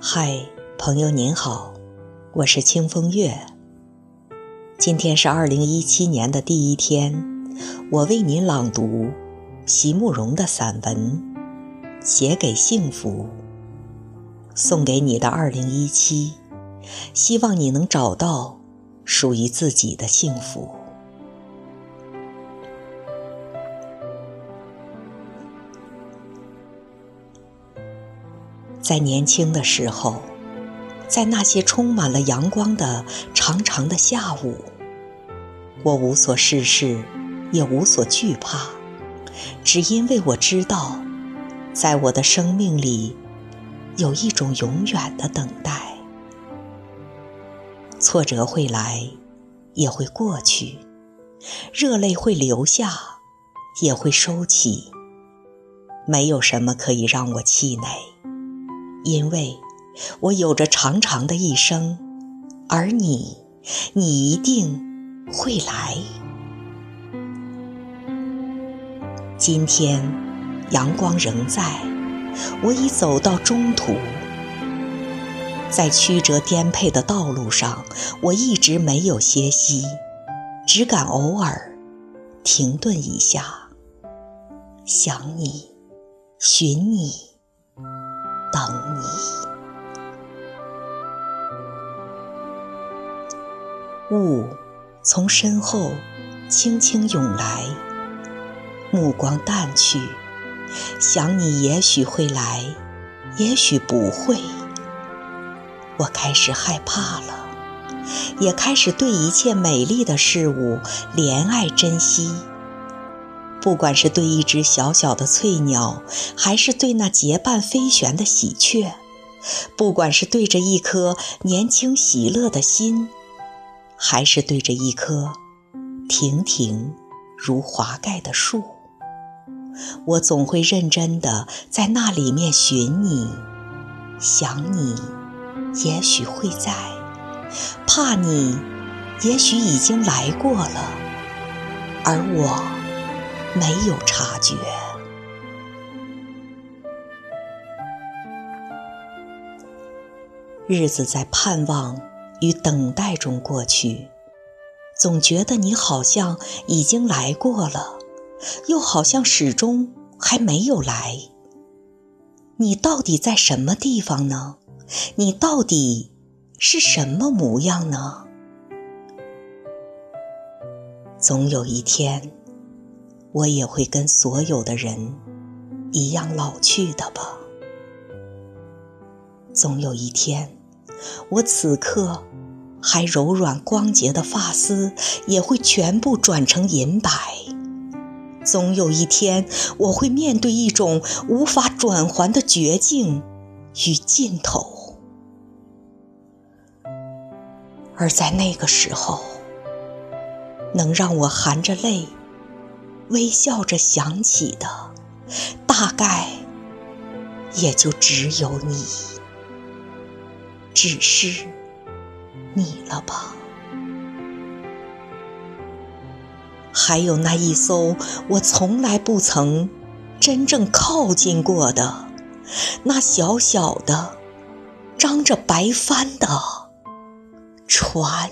嗨，朋友您好，我是清风月。今天是二零一七年的第一天，我为您朗读席慕容的散文《写给幸福》，送给你的二零一七，希望你能找到属于自己的幸福。在年轻的时候，在那些充满了阳光的长长的下午，我无所事事，也无所惧怕，只因为我知道，在我的生命里，有一种永远的等待。挫折会来，也会过去；热泪会流下，也会收起。没有什么可以让我气馁。因为我有着长长的一生，而你，你一定会来。今天阳光仍在，我已走到中途，在曲折颠沛的道路上，我一直没有歇息，只敢偶尔停顿一下，想你，寻你。雾从身后轻轻涌来，目光淡去，想你也许会来，也许不会。我开始害怕了，也开始对一切美丽的事物怜爱珍惜。不管是对一只小小的翠鸟，还是对那结伴飞旋的喜鹊；不管是对着一颗年轻喜乐的心，还是对着一棵亭亭如华盖的树，我总会认真的在那里面寻你，想你，也许会在；怕你，也许已经来过了，而我。没有察觉，日子在盼望与等待中过去，总觉得你好像已经来过了，又好像始终还没有来。你到底在什么地方呢？你到底是什么模样呢？总有一天。我也会跟所有的人一样老去的吧。总有一天，我此刻还柔软光洁的发丝也会全部转成银白。总有一天，我会面对一种无法转还的绝境与尽头。而在那个时候，能让我含着泪。微笑着想起的，大概也就只有你，只是你了吧？还有那一艘我从来不曾真正靠近过的，那小小的、张着白帆的船。